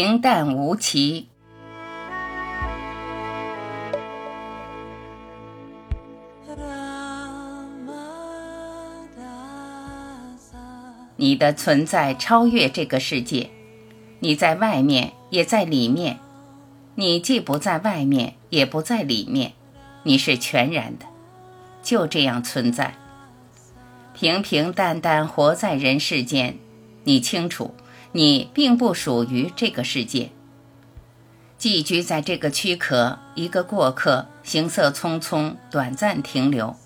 平淡无奇。你的存在超越这个世界，你在外面，也在里面。你既不在外面，也不在里面，你是全然的，就这样存在。平平淡淡活在人世间，你清楚。你并不属于这个世界，寄居在这个躯壳，一个过客，行色匆匆，短暂停留，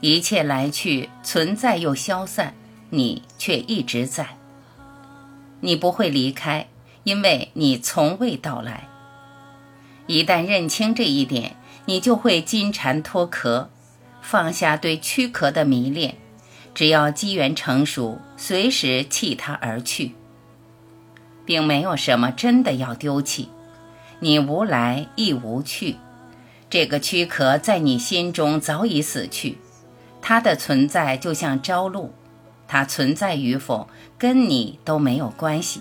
一切来去，存在又消散，你却一直在。你不会离开，因为你从未到来。一旦认清这一点，你就会金蝉脱壳，放下对躯壳的迷恋，只要机缘成熟，随时弃它而去。并没有什么真的要丢弃，你无来亦无去，这个躯壳在你心中早已死去，它的存在就像朝露，它存在与否跟你都没有关系。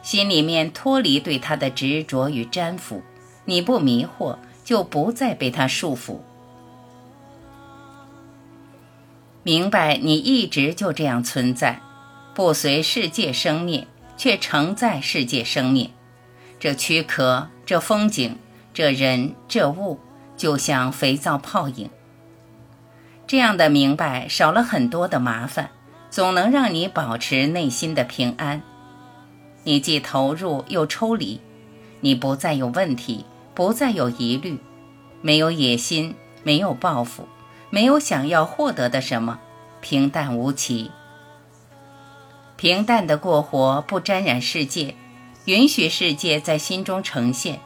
心里面脱离对它的执着与粘附，你不迷惑，就不再被它束缚。明白你一直就这样存在，不随世界生灭。却承载世界生命，这躯壳，这风景，这人，这物，就像肥皂泡影。这样的明白少了很多的麻烦，总能让你保持内心的平安。你既投入又抽离，你不再有问题，不再有疑虑，没有野心，没有抱负，没有想要获得的什么，平淡无奇。平淡的过活，不沾染世界，允许世界在心中呈现。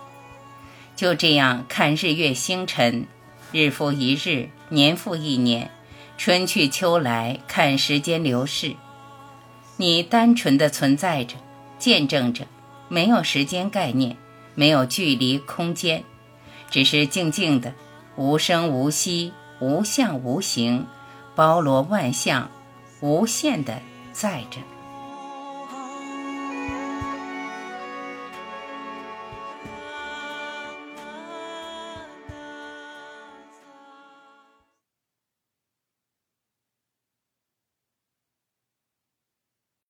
就这样看日月星辰，日复一日，年复一年，春去秋来，看时间流逝。你单纯的存在着，见证着，没有时间概念，没有距离空间，只是静静的，无声无息，无相无形，包罗万象，无限的在着。